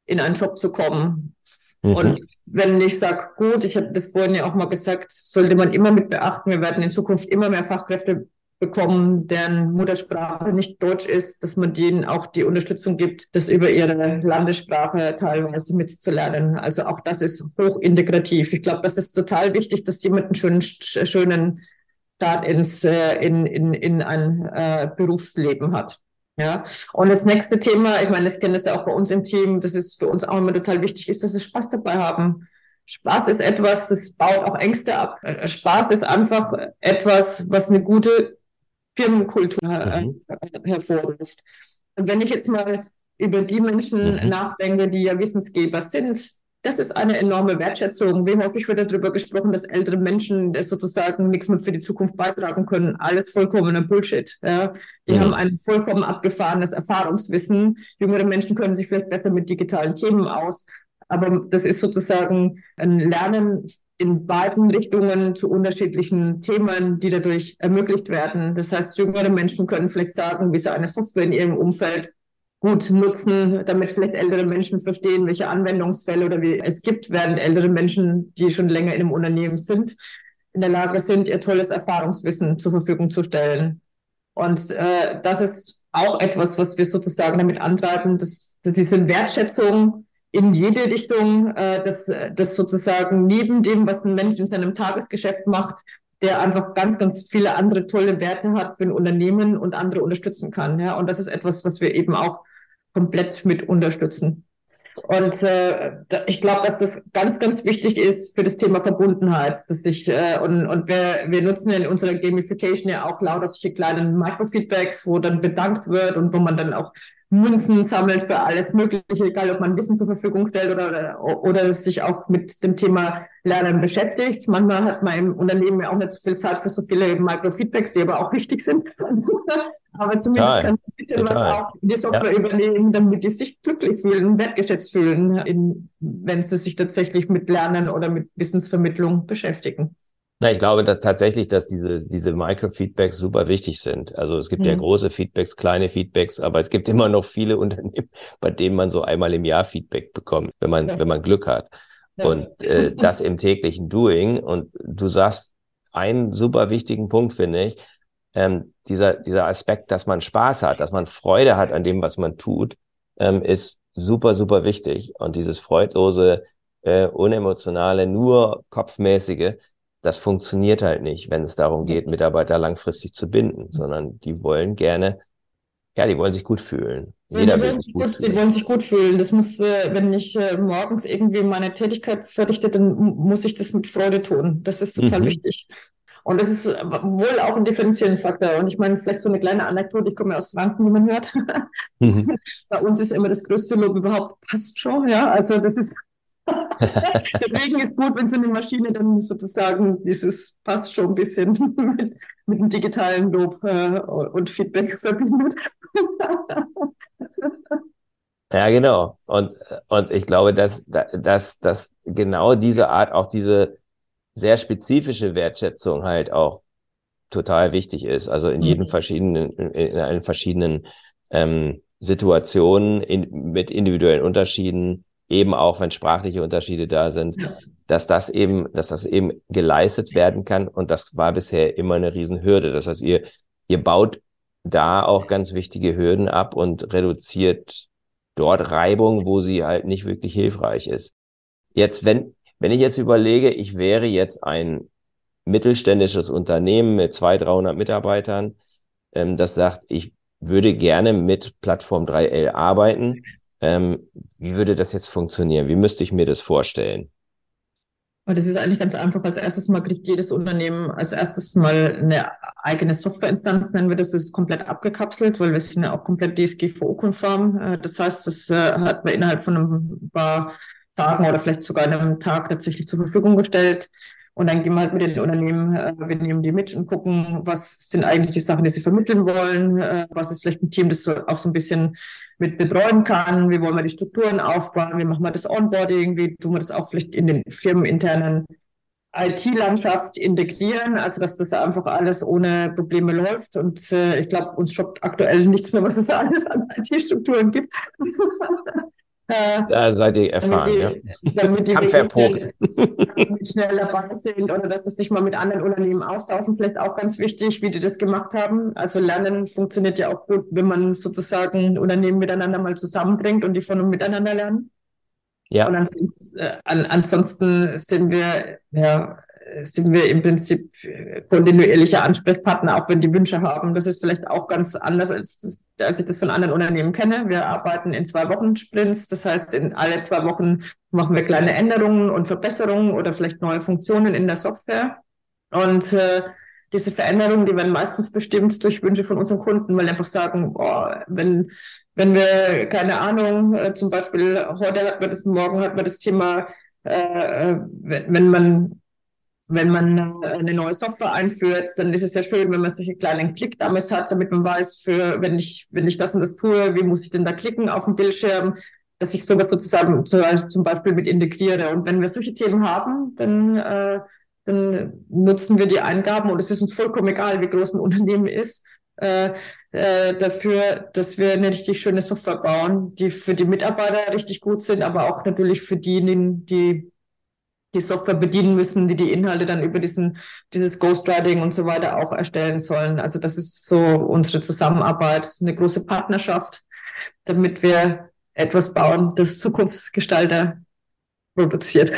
in einen Job zu kommen. Mhm. Und wenn ich sage, gut, ich habe das vorhin ja auch mal gesagt, sollte man immer mit beachten, wir werden in Zukunft immer mehr Fachkräfte bekommen, deren Muttersprache nicht Deutsch ist, dass man denen auch die Unterstützung gibt, das über ihre Landessprache teilweise mitzulernen. Also auch das ist hochintegrativ. Ich glaube, das ist total wichtig, dass jemand einen schönen, schönen Start ins, äh, in, in, in ein äh, Berufsleben hat. Ja, und das nächste Thema, ich meine, ich kenne das ja auch bei uns im Team, das ist für uns auch immer total wichtig, ist, dass sie Spaß dabei haben. Spaß ist etwas, das baut auch Ängste ab. Äh, Spaß ist einfach etwas, was eine gute Firmenkultur äh, mhm. hervorruft. Und wenn ich jetzt mal über die Menschen mhm. nachdenke, die ja Wissensgeber sind, das ist eine enorme Wertschätzung. Wie häufig wird darüber gesprochen, dass ältere Menschen sozusagen nichts mehr für die Zukunft beitragen können? Alles vollkommener Bullshit. Ja. Die mhm. haben ein vollkommen abgefahrenes Erfahrungswissen. Jüngere Menschen können sich vielleicht besser mit digitalen Themen aus. Aber das ist sozusagen ein Lernen in beiden Richtungen zu unterschiedlichen Themen, die dadurch ermöglicht werden. Das heißt, jüngere Menschen können vielleicht sagen, wie sie eine Software in ihrem Umfeld gut nutzen, damit vielleicht ältere Menschen verstehen, welche Anwendungsfälle oder wie es gibt, während ältere Menschen, die schon länger in einem Unternehmen sind, in der Lage sind, ihr tolles Erfahrungswissen zur Verfügung zu stellen. Und äh, das ist auch etwas, was wir sozusagen damit antreiben, dass, dass diese Wertschätzung in jede Richtung, äh, dass das sozusagen neben dem, was ein Mensch in seinem Tagesgeschäft macht, der einfach ganz, ganz viele andere tolle Werte hat für ein Unternehmen und andere unterstützen kann. Ja? Und das ist etwas, was wir eben auch komplett mit unterstützen. Und äh, ich glaube, dass das ganz, ganz wichtig ist für das Thema Verbundenheit. Dass ich, äh, und und wir, wir nutzen in unserer Gamification ja auch lauter solche kleinen Microfeedbacks, wo dann bedankt wird und wo man dann auch Münzen sammelt für alles Mögliche, egal ob man Wissen zur Verfügung stellt oder, oder, sich auch mit dem Thema Lernen beschäftigt. Manchmal hat man im Unternehmen ja auch nicht so viel Zeit für so viele Microfeedbacks, die aber auch wichtig sind. aber zumindest kann ein bisschen Total. was auch in die Software ja. übernehmen, damit die sich glücklich fühlen, wertgeschätzt fühlen, in, wenn sie sich tatsächlich mit Lernen oder mit Wissensvermittlung beschäftigen. Na, ich glaube dass tatsächlich, dass diese, diese Microfeedbacks super wichtig sind. Also es gibt mhm. ja große Feedbacks, kleine Feedbacks, aber es gibt immer noch viele Unternehmen, bei denen man so einmal im Jahr Feedback bekommt, wenn man, ja. wenn man Glück hat. Ja. Und äh, das im täglichen Doing. Und du sagst einen super wichtigen Punkt, finde ich. ähm, dieser, dieser Aspekt, dass man Spaß hat, dass man Freude hat an dem, was man tut, ähm, ist super, super wichtig. Und dieses freudlose, äh, unemotionale, nur kopfmäßige, das funktioniert halt nicht, wenn es darum geht, Mitarbeiter langfristig zu binden, sondern die wollen gerne, ja, die wollen sich gut fühlen. Jeder will sich gut, fühlen. Sie wollen sich gut fühlen. Das muss, äh, wenn ich äh, morgens irgendwie meine Tätigkeit verrichte, dann muss ich das mit Freude tun. Das ist total mhm. wichtig. Und das ist wohl auch ein differenzierender Faktor. Und ich meine, vielleicht so eine kleine Anekdote, ich komme aus Franken, wie man hört. Mhm. Bei uns ist immer das größte Lob überhaupt, passt schon, ja. Also das ist Deswegen ist gut, wenn so eine Maschine dann sozusagen dieses passt schon ein bisschen mit, mit dem digitalen Lob äh, und Feedback verbindet. ja, genau. Und, und ich glaube, dass, dass, dass genau diese Art, auch diese sehr spezifische Wertschätzung halt auch total wichtig ist. Also in jedem mhm. verschiedenen, in allen verschiedenen ähm, Situationen in, mit individuellen Unterschieden, eben auch wenn sprachliche Unterschiede da sind, ja. dass das eben, dass das eben geleistet werden kann. Und das war bisher immer eine Riesenhürde. Das heißt, ihr, ihr baut da auch ganz wichtige Hürden ab und reduziert dort Reibung, wo sie halt nicht wirklich hilfreich ist. Jetzt, wenn, wenn ich jetzt überlege, ich wäre jetzt ein mittelständisches Unternehmen mit 200, 300 Mitarbeitern, ähm, das sagt, ich würde gerne mit Plattform 3L arbeiten. Ähm, wie würde das jetzt funktionieren? Wie müsste ich mir das vorstellen? Das ist eigentlich ganz einfach. Als erstes Mal kriegt jedes Unternehmen als erstes mal eine eigene Softwareinstanz, nennen wir das, das ist komplett abgekapselt, weil wir sind ja auch komplett DSGVO-konform. Äh, das heißt, das äh, hat man innerhalb von ein paar Tagen oder vielleicht sogar einem Tag tatsächlich zur Verfügung gestellt. Und dann gehen wir halt mit den Unternehmen, äh, wir nehmen die mit und gucken, was sind eigentlich die Sachen, die sie vermitteln wollen, äh, was ist vielleicht ein Team, das so, auch so ein bisschen mit betreuen kann, wie wollen wir die Strukturen aufbauen, wie machen wir das Onboarding, wie tun wir das auch vielleicht in den firmeninternen IT-Landschaft integrieren, also dass das einfach alles ohne Probleme läuft. Und äh, ich glaube, uns schockt aktuell nichts mehr, was es alles an IT-Strukturen gibt. Äh, da seid ihr erfahren, die, ja. Damit die Kampferprobt. schnell dabei sind oder dass sie sich mal mit anderen Unternehmen austauschen, vielleicht auch ganz wichtig, wie die das gemacht haben. Also Lernen funktioniert ja auch gut, wenn man sozusagen Unternehmen miteinander mal zusammenbringt und die von und miteinander lernen. Ja. Und ansonsten, äh, ansonsten sind wir ja sind wir im Prinzip äh, kontinuierlicher Ansprechpartner, auch wenn die Wünsche haben. Das ist vielleicht auch ganz anders, als, als ich das von anderen Unternehmen kenne. Wir arbeiten in zwei Wochen Sprints. Das heißt, in alle zwei Wochen machen wir kleine Änderungen und Verbesserungen oder vielleicht neue Funktionen in der Software. Und äh, diese Veränderungen, die werden meistens bestimmt durch Wünsche von unseren Kunden, weil einfach sagen, boah, wenn, wenn wir, keine Ahnung, äh, zum Beispiel heute hat man das, morgen hat man das Thema, äh, äh wenn, wenn man wenn man äh, eine neue Software einführt, dann ist es ja schön, wenn man solche kleinen Klickdummies hat, damit man weiß, für wenn ich, wenn ich das und das tue, wie muss ich denn da klicken auf dem Bildschirm, dass ich sowas sozusagen zum Beispiel mit integriere. Und wenn wir solche Themen haben, dann, äh, dann nutzen wir die Eingaben und es ist uns vollkommen egal, wie groß ein Unternehmen ist, äh, äh, dafür, dass wir eine richtig schöne Software bauen, die für die Mitarbeiter richtig gut sind, aber auch natürlich für diejenigen, die die Software bedienen müssen, die die Inhalte dann über diesen, dieses Ghostwriting und so weiter auch erstellen sollen. Also das ist so unsere Zusammenarbeit, eine große Partnerschaft, damit wir etwas bauen, das Zukunftsgestalter produziert.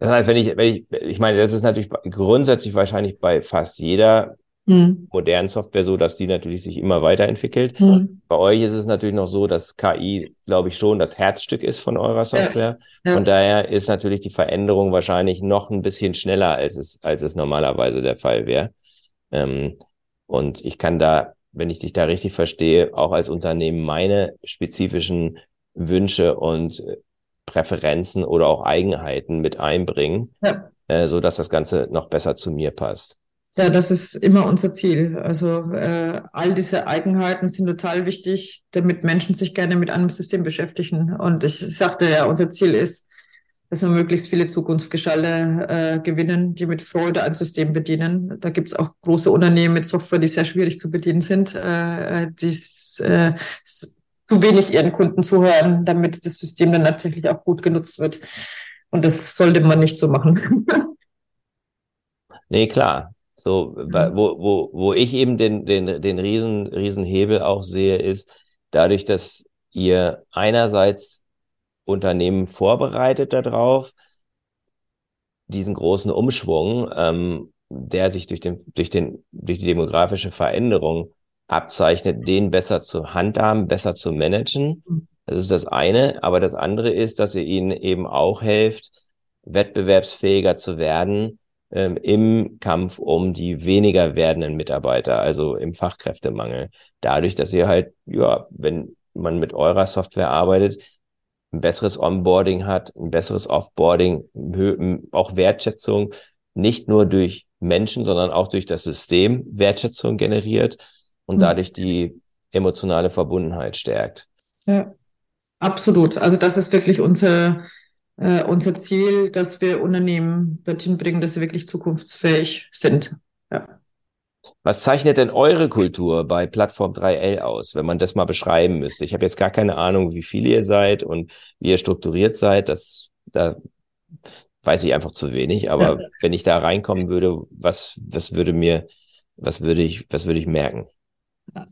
Das heißt, wenn ich, wenn ich, ich meine, das ist natürlich grundsätzlich wahrscheinlich bei fast jeder mhm. modernen Software so, dass die natürlich sich immer weiterentwickelt. Mhm. Bei euch ist es natürlich noch so, dass KI, glaube ich, schon das Herzstück ist von eurer Software. Ja. Ja. Von daher ist natürlich die Veränderung wahrscheinlich noch ein bisschen schneller, als es, als es normalerweise der Fall wäre. Ähm, und ich kann da, wenn ich dich da richtig verstehe, auch als Unternehmen meine spezifischen Wünsche und Präferenzen oder auch Eigenheiten mit einbringen, ja. äh, so dass das Ganze noch besser zu mir passt. Ja, das ist immer unser Ziel. Also äh, all diese Eigenheiten sind total wichtig, damit Menschen sich gerne mit einem System beschäftigen. Und ich sagte ja, unser Ziel ist, dass wir möglichst viele Zukunftsgeschalle äh, gewinnen, die mit Freude ein System bedienen. Da gibt es auch große Unternehmen mit Software, die sehr schwierig zu bedienen sind, äh, die äh, zu wenig ihren Kunden zuhören, damit das System dann tatsächlich auch gut genutzt wird. Und das sollte man nicht so machen. nee, klar So, wo, wo, wo ich eben den, den, den riesen, riesen Hebel auch sehe, ist dadurch, dass ihr einerseits Unternehmen vorbereitet darauf, diesen großen Umschwung, ähm, der sich durch, den, durch, den, durch die demografische Veränderung abzeichnet, den besser zu handhaben, besser zu managen. Mhm. Das ist das eine. Aber das andere ist, dass ihr ihnen eben auch helft, wettbewerbsfähiger zu werden ähm, im Kampf um die weniger werdenden Mitarbeiter, also im Fachkräftemangel. Dadurch, dass ihr halt, ja, wenn man mit eurer Software arbeitet, ein besseres Onboarding hat, ein besseres Offboarding, auch Wertschätzung, nicht nur durch Menschen, sondern auch durch das System Wertschätzung generiert und mhm. dadurch die emotionale Verbundenheit stärkt. Ja, absolut. Also das ist wirklich unser, äh, unser Ziel, dass wir Unternehmen dorthin bringen, dass sie wirklich zukunftsfähig sind. Ja. Was zeichnet denn eure Kultur bei Plattform 3L aus, wenn man das mal beschreiben müsste? Ich habe jetzt gar keine Ahnung, wie viele ihr seid und wie ihr strukturiert seid. Das, da weiß ich einfach zu wenig. Aber ja. wenn ich da reinkommen würde, was, was würde mir, was würde ich, was würde ich merken?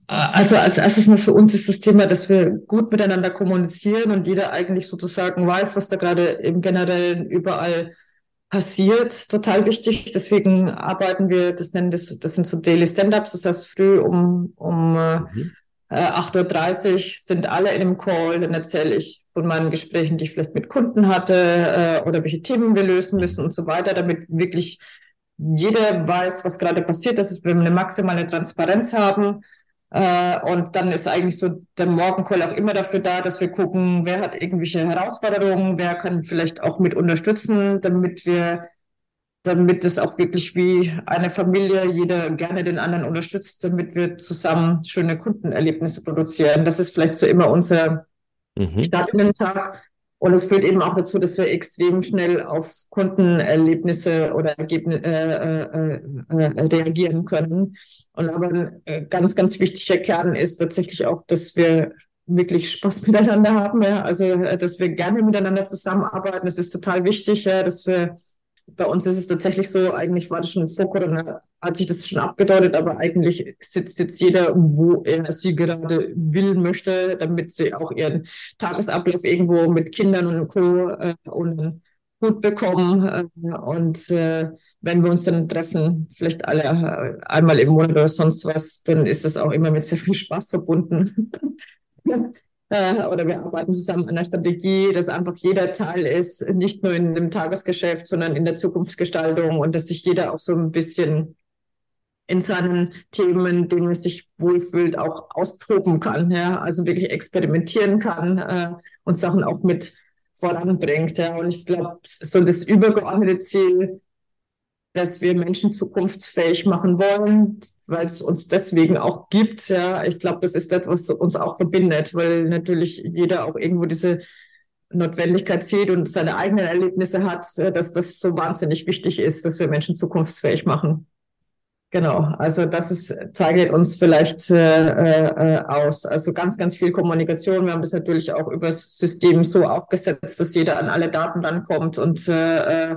Also als erstes mal für uns ist das Thema, dass wir gut miteinander kommunizieren und jeder eigentlich sozusagen weiß, was da gerade im Generellen überall passiert, total wichtig. Deswegen arbeiten wir, das nennen wir, das sind so Daily Stand-ups, das heißt früh um, um äh, mhm. äh, 8.30 Uhr sind alle in einem Call, dann erzähle ich von meinen Gesprächen, die ich vielleicht mit Kunden hatte äh, oder welche Themen wir lösen müssen und so weiter, damit wirklich jeder weiß, was gerade passiert, dass wir eine maximale Transparenz haben äh, und dann ist eigentlich so der Morgencall auch immer dafür da, dass wir gucken, wer hat irgendwelche Herausforderungen, wer kann vielleicht auch mit unterstützen, damit wir, damit es auch wirklich wie eine Familie jeder gerne den anderen unterstützt, damit wir zusammen schöne Kundenerlebnisse produzieren. Das ist vielleicht so immer unser mhm. Start in den Tag. Und es führt eben auch dazu, dass wir extrem schnell auf Kundenerlebnisse oder Ergebnisse äh, äh, äh, reagieren können. Und aber ein äh, ganz, ganz wichtiger Kern ist tatsächlich auch, dass wir wirklich Spaß miteinander haben, ja. Also, äh, dass wir gerne miteinander zusammenarbeiten. Das ist total wichtig, ja, dass wir bei uns ist es tatsächlich so, eigentlich war das schon vor Corona, hat sich das schon abgedeutet, aber eigentlich sitzt jetzt jeder, wo er sie gerade will, möchte, damit sie auch ihren Tagesablauf irgendwo mit Kindern und Co. Äh, und gut bekommen. Äh, und äh, wenn wir uns dann treffen, vielleicht alle einmal im Monat oder sonst was, dann ist das auch immer mit sehr viel Spaß verbunden. Äh, oder wir arbeiten zusammen an einer Strategie, dass einfach jeder Teil ist, nicht nur in dem Tagesgeschäft, sondern in der Zukunftsgestaltung und dass sich jeder auch so ein bisschen in seinen Themen, denen er sich wohlfühlt, auch austoben kann, ja, also wirklich experimentieren kann äh, und Sachen auch mit voranbringt. Ja. Und ich glaube, so das übergeordnete Ziel dass wir Menschen zukunftsfähig machen wollen, weil es uns deswegen auch gibt. Ja, ich glaube, das ist das, was uns auch verbindet, weil natürlich jeder auch irgendwo diese Notwendigkeit sieht und seine eigenen Erlebnisse hat, dass das so wahnsinnig wichtig ist, dass wir Menschen zukunftsfähig machen. Genau, also das ist, zeichnet uns vielleicht äh, äh, aus. Also ganz, ganz viel Kommunikation. Wir haben das natürlich auch über das System so aufgesetzt, dass jeder an alle Daten dann kommt und äh, äh äh,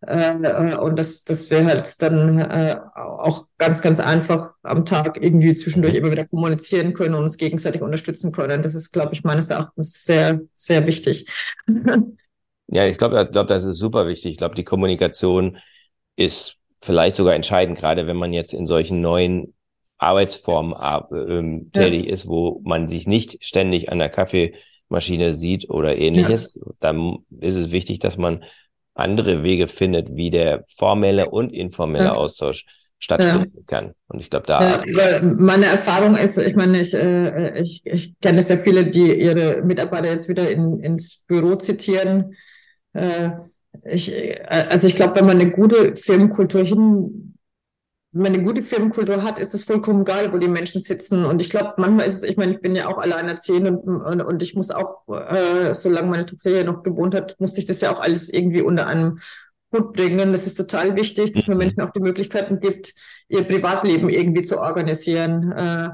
und dass, dass wir halt dann äh, auch ganz, ganz einfach am Tag irgendwie zwischendurch immer wieder kommunizieren können und uns gegenseitig unterstützen können. Das ist, glaube ich, meines Erachtens sehr, sehr wichtig. ja, ich glaube, ich glaub, das ist super wichtig. Ich glaube, die Kommunikation ist vielleicht sogar entscheidend, gerade wenn man jetzt in solchen neuen Arbeitsformen äh, tätig ja. ist, wo man sich nicht ständig an der Kaffeemaschine sieht oder ähnliches. Ja. Dann ist es wichtig, dass man andere Wege findet, wie der formelle und informelle ja. Austausch stattfinden ja. kann. Und ich glaube, da. Ja, meine Erfahrung ist, ich meine, ich, äh, ich, ich kenne sehr viele, die ihre Mitarbeiter jetzt wieder in, ins Büro zitieren. Äh, ich, äh, also ich glaube, wenn man eine gute Firmenkultur hin wenn man eine gute Firmenkultur hat, ist es vollkommen geil, wo die Menschen sitzen. Und ich glaube, manchmal ist es, ich meine, ich bin ja auch alleinerziehend und, und, und ich muss auch, äh, solange meine Tochter hier noch gewohnt hat, musste ich das ja auch alles irgendwie unter einem Hut bringen. Das ist total wichtig, dass man mhm. Menschen auch die Möglichkeiten gibt, ihr Privatleben irgendwie zu organisieren. Äh,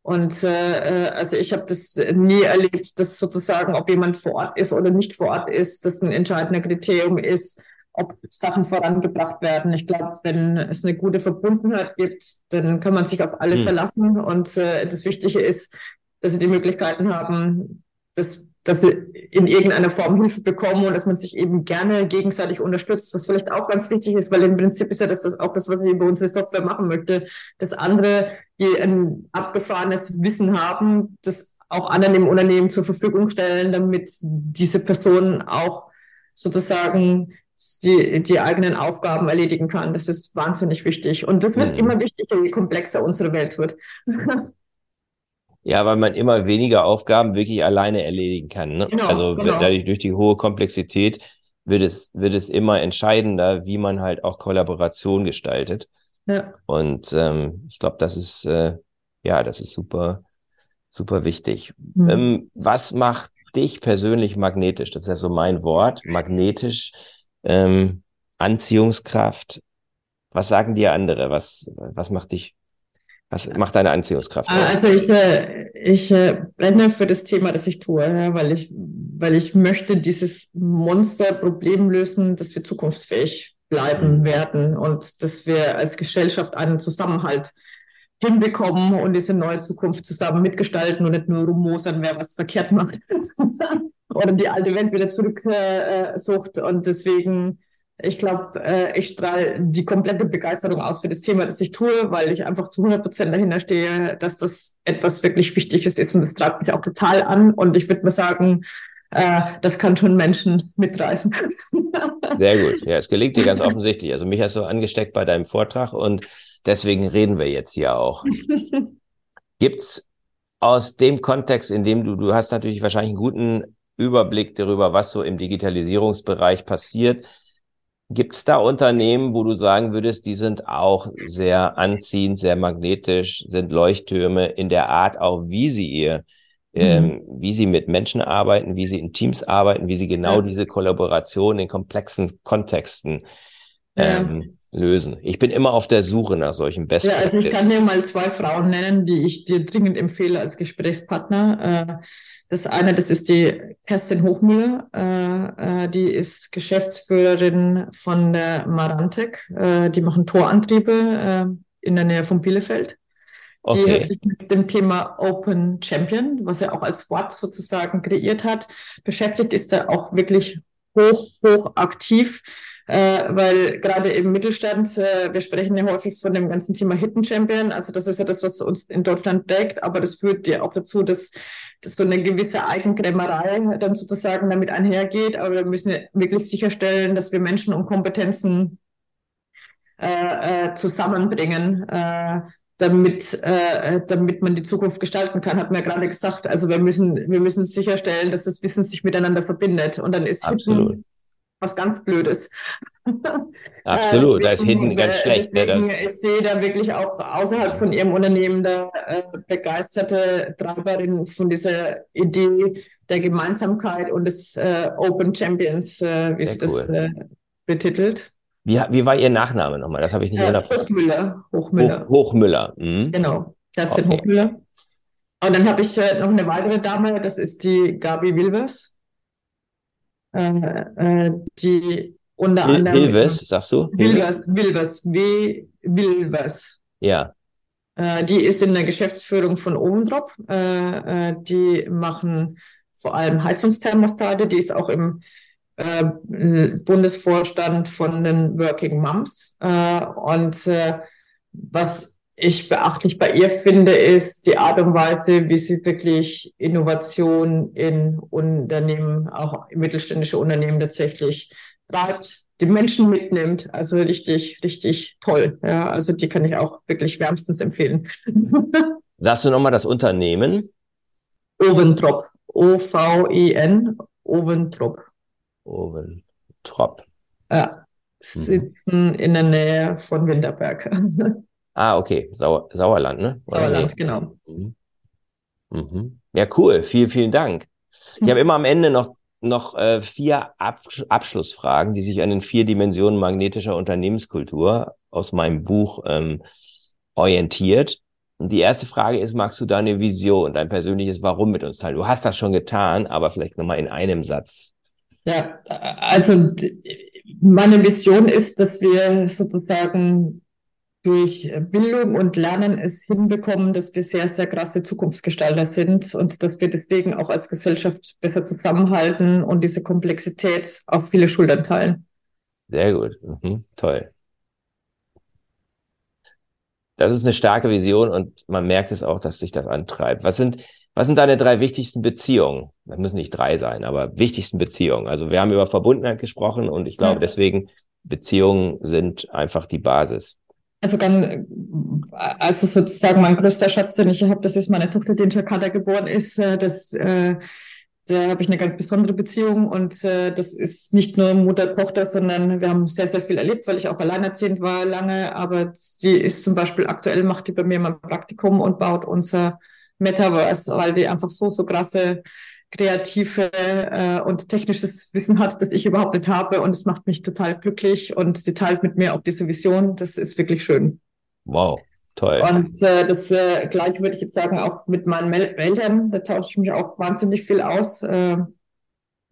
und äh, äh also ich habe das nie erlebt, dass sozusagen, ob jemand vor Ort ist oder nicht vor Ort ist, das ein entscheidender Kriterium ist, ob Sachen vorangebracht werden. Ich glaube, wenn es eine gute Verbundenheit gibt, dann kann man sich auf alle hm. verlassen. Und äh, das Wichtige ist, dass sie die Möglichkeiten haben, dass, dass sie in irgendeiner Form Hilfe bekommen und dass man sich eben gerne gegenseitig unterstützt, was vielleicht auch ganz wichtig ist, weil im Prinzip ist ja das, das auch das, was ich über unsere Software machen möchte, dass andere, die ein abgefahrenes Wissen haben, das auch anderen im Unternehmen zur Verfügung stellen, damit diese Person auch sozusagen die, die eigenen Aufgaben erledigen kann. Das ist wahnsinnig wichtig. Und das wird mhm. immer wichtiger, je komplexer unsere Welt wird. Ja, weil man immer weniger Aufgaben wirklich alleine erledigen kann. Ne? Genau, also genau. dadurch durch die hohe Komplexität wird es, wird es immer entscheidender, wie man halt auch Kollaboration gestaltet. Ja. Und ähm, ich glaube, das ist äh, ja, das ist super, super wichtig. Mhm. Ähm, was macht dich persönlich magnetisch? Das ist ja so mein Wort. Magnetisch, ähm, Anziehungskraft. Was sagen dir andere? Was, was macht dich was macht deine Anziehungskraft? Ah, also ich, äh, ich äh, brenne für das Thema, das ich tue, ja, weil ich, weil ich möchte dieses Monsterproblem lösen, dass wir zukunftsfähig bleiben mhm. werden und dass wir als Gesellschaft einen Zusammenhalt hinbekommen und diese neue Zukunft zusammen mitgestalten und nicht nur rummosern, wer was verkehrt macht oder die alte Welt wieder zurücksucht. Äh, und deswegen ich glaube, äh, ich strahle die komplette Begeisterung aus für das Thema, das ich tue, weil ich einfach zu 100 Prozent dahinter stehe, dass das etwas wirklich Wichtiges ist und das treibt mich auch total an. Und ich würde mal sagen, äh, das kann schon Menschen mitreißen. Sehr gut. Ja, es gelingt dir ganz offensichtlich. Also mich hast du angesteckt bei deinem Vortrag und deswegen reden wir jetzt hier auch. Gibt's aus dem Kontext, in dem du, du hast natürlich wahrscheinlich einen guten Überblick darüber, was so im Digitalisierungsbereich passiert. Gibt es da Unternehmen, wo du sagen würdest, die sind auch sehr anziehend, sehr magnetisch, sind Leuchttürme in der Art auch, wie sie ihr, mhm. ähm, wie sie mit Menschen arbeiten, wie sie in Teams arbeiten, wie sie genau ja. diese Kollaboration in komplexen Kontexten ähm, ja. lösen. Ich bin immer auf der Suche nach solchen Best Ja, also ich kann dir mal zwei Frauen nennen, die ich dir dringend empfehle als Gesprächspartner. Das eine, das ist die Kerstin Hochmüller, äh, äh, die ist Geschäftsführerin von der Marantec. Äh, die machen Torantriebe äh, in der Nähe von Bielefeld. Okay. Die hat sich mit dem Thema Open Champion, was er auch als Wort sozusagen kreiert hat, beschäftigt, ist er auch wirklich hoch, hoch aktiv äh, weil gerade im Mittelstand, äh, wir sprechen ja häufig von dem ganzen Thema Hidden Champion, also das ist ja das, was uns in Deutschland prägt, aber das führt ja auch dazu, dass, dass so eine gewisse Eigenkrämerei dann sozusagen damit einhergeht, aber wir müssen wirklich sicherstellen, dass wir Menschen und Kompetenzen äh, äh, zusammenbringen, äh, damit, äh, damit man die Zukunft gestalten kann, hat man ja gerade gesagt. Also wir müssen, wir müssen sicherstellen, dass das Wissen sich miteinander verbindet. Und dann ist Absolut. Hidden was ganz Blödes. Absolut, da ist hinten ganz äh, schlecht. Deswegen, ne? Ich sehe da wirklich auch außerhalb von Ihrem Unternehmen da äh, begeisterte Treiberin von dieser Idee der Gemeinsamkeit und des äh, Open Champions, äh, wie sie cool. das äh, betitelt. Wie, wie war Ihr Nachname nochmal? Das habe ich nicht äh, Hochmüller. Hochmüller. Hoch, Hochmüller. Mhm. Genau, Kerstin okay. Hochmüller. Und dann habe ich äh, noch eine weitere Dame, das ist die Gabi Wilvers. Äh, äh, die unter Wil anderem. Wilvers, sagst du? Wilvers, Wilvers, W. Wilvers. Ja. Äh, die ist in der Geschäftsführung von Oventrop. Äh, äh, die machen vor allem Heizungsthermostate. Die ist auch im äh, Bundesvorstand von den Working Moms. und was ich beachtlich bei ihr finde, ist die Art und Weise, wie sie wirklich Innovation in Unternehmen, auch mittelständische Unternehmen tatsächlich treibt, die Menschen mitnimmt. Also richtig, richtig toll. Ja, also die kann ich auch wirklich wärmstens empfehlen. Sagst du nochmal das Unternehmen? Oventrop. O-V-E-N. Oventrop. Oventrop. Ja, sitzen mhm. in der Nähe von Winterberg. Ah, okay. Sau Sauerland, ne? Sauerland, nee? genau. Mhm. Mhm. Ja, cool. Vielen, vielen Dank. Ich habe immer am Ende noch, noch äh, vier Ab Abschlussfragen, die sich an den vier Dimensionen magnetischer Unternehmenskultur aus meinem Buch ähm, orientiert. Und die erste Frage ist, magst du deine Vision, dein persönliches Warum mit uns teilen? Du hast das schon getan, aber vielleicht nochmal in einem Satz. Ja, also meine Vision ist, dass wir sozusagen durch Bildung und Lernen es hinbekommen, dass wir sehr, sehr krasse Zukunftsgestalter sind und dass wir deswegen auch als Gesellschaft besser zusammenhalten und diese Komplexität auf viele Schultern teilen. Sehr gut. Mhm. Toll. Das ist eine starke Vision und man merkt es auch, dass sich das antreibt. Was sind, was sind deine drei wichtigsten Beziehungen? Das müssen nicht drei sein, aber wichtigsten Beziehungen. Also wir haben über Verbundenheit gesprochen und ich glaube deswegen Beziehungen sind einfach die Basis. Also dann, also sozusagen mein größter Schatz, den ich habe, das ist meine Tochter, die in Jakarta geboren ist. Äh, das, äh, da habe ich eine ganz besondere Beziehung und äh, das ist nicht nur Mutter-Tochter, sondern wir haben sehr, sehr viel erlebt, weil ich auch alleinerziehend war lange. Aber die ist zum Beispiel aktuell, macht die bei mir mein Praktikum und baut unser Metaverse, weil die einfach so, so krasse kreative äh, und technisches Wissen hat, das ich überhaupt nicht habe. Und es macht mich total glücklich und sie teilt mit mir auch diese Vision. Das ist wirklich schön. Wow, toll. Und äh, das äh, gleiche würde ich jetzt sagen, auch mit meinen Eltern, da tausche ich mich auch wahnsinnig viel aus. Äh,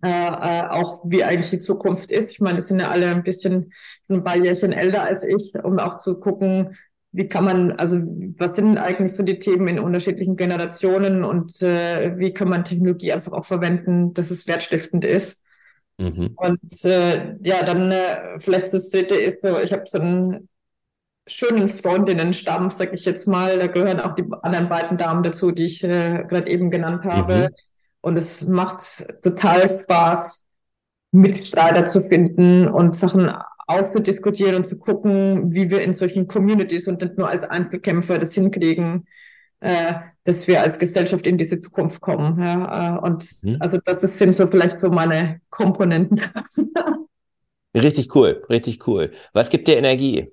äh, äh, auch wie eigentlich die Zukunft ist. Ich meine, es sind ja alle ein bisschen ein paar Jährchen älter als ich, um auch zu gucken, wie kann man, also was sind eigentlich so die Themen in unterschiedlichen Generationen und äh, wie kann man Technologie einfach auch verwenden, dass es wertstiftend ist? Mhm. Und äh, ja, dann äh, vielleicht das dritte ist so, ich habe so einen schönen Freundinnenstamm, sag ich jetzt mal. Da gehören auch die anderen beiden Damen dazu, die ich äh, gerade eben genannt habe. Mhm. Und es macht total Spaß, Mitstreiter zu finden und Sachen aufzudiskutieren und zu gucken, wie wir in solchen Communities und nicht nur als Einzelkämpfer das hinkriegen, äh, dass wir als Gesellschaft in diese Zukunft kommen. Ja? Äh, und mhm. also das sind so vielleicht so meine Komponenten. richtig cool, richtig cool. Was gibt dir Energie?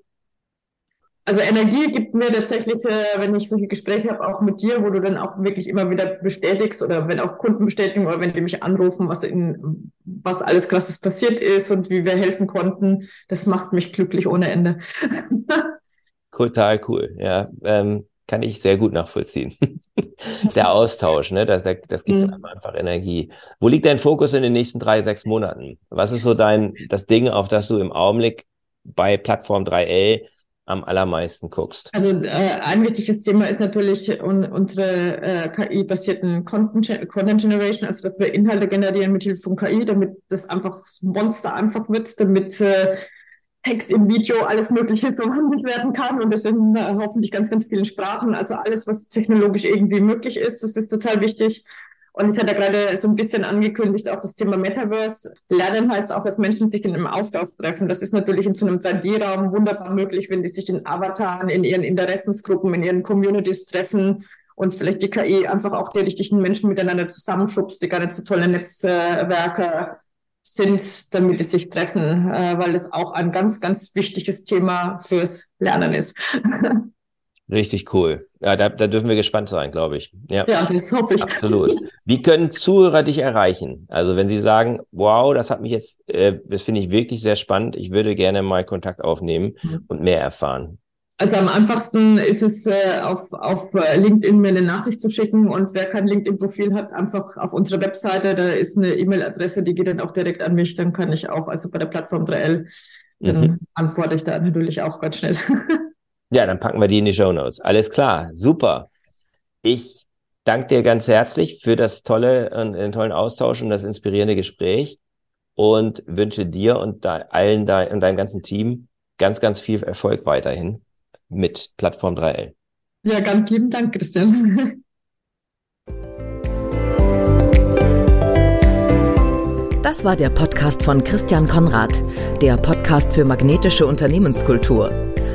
Also Energie gibt mir tatsächlich, äh, wenn ich solche Gespräche habe, auch mit dir, wo du dann auch wirklich immer wieder bestätigst oder wenn auch Kunden bestätigen oder wenn die mich anrufen, was in was alles krasses passiert ist und wie wir helfen konnten, das macht mich glücklich ohne Ende. Total cool, ja. Ähm, kann ich sehr gut nachvollziehen. Der Austausch, ne, das, das gibt mhm. einfach Energie. Wo liegt dein Fokus in den nächsten drei, sechs Monaten? Was ist so dein, das Ding, auf das du im Augenblick bei Plattform 3L am allermeisten guckst? Also äh, ein wichtiges Thema ist natürlich un unsere äh, KI-basierten Content, Content Generation, also dass wir Inhalte generieren mit Hilfe von KI, damit das einfach Monster einfach wird, damit äh, Text im Video, alles Mögliche verwandelt werden kann und das in äh, hoffentlich ganz, ganz vielen Sprachen. Also alles, was technologisch irgendwie möglich ist, das ist total wichtig. Und ich hatte gerade so ein bisschen angekündigt, auch das Thema Metaverse. Lernen heißt auch, dass Menschen sich in einem Austausch treffen. Das ist natürlich in so einem 3D-Raum wunderbar möglich, wenn die sich in Avataren, in ihren Interessensgruppen, in ihren Communities treffen und vielleicht die KI einfach auch die richtigen Menschen miteinander zusammenschubst, die gar nicht so tolle Netzwerke sind, damit die sich treffen, äh, weil das auch ein ganz, ganz wichtiges Thema fürs Lernen ist. Richtig cool. Ja, da, da dürfen wir gespannt sein, glaube ich. Ja. ja, das hoffe ich. Absolut. Wie können Zuhörer dich erreichen? Also wenn sie sagen, wow, das hat mich jetzt, äh, das finde ich wirklich sehr spannend, ich würde gerne mal Kontakt aufnehmen mhm. und mehr erfahren. Also am einfachsten ist es, äh, auf, auf äh, LinkedIn mir eine Nachricht zu schicken und wer kein LinkedIn-Profil hat, einfach auf unserer Webseite, da ist eine E-Mail-Adresse, die geht dann auch direkt an mich, dann kann ich auch, also bei der Plattform 3L, dann mhm. antworte ich da natürlich auch ganz schnell. Ja, dann packen wir die in die Show Notes. Alles klar, super. Ich danke dir ganz herzlich für das tolle und den tollen Austausch und das inspirierende Gespräch und wünsche dir und de allen de und deinem ganzen Team ganz, ganz viel Erfolg weiterhin mit Plattform 3L. Ja, ganz lieben Dank, Christian. Das war der Podcast von Christian Konrad, der Podcast für magnetische Unternehmenskultur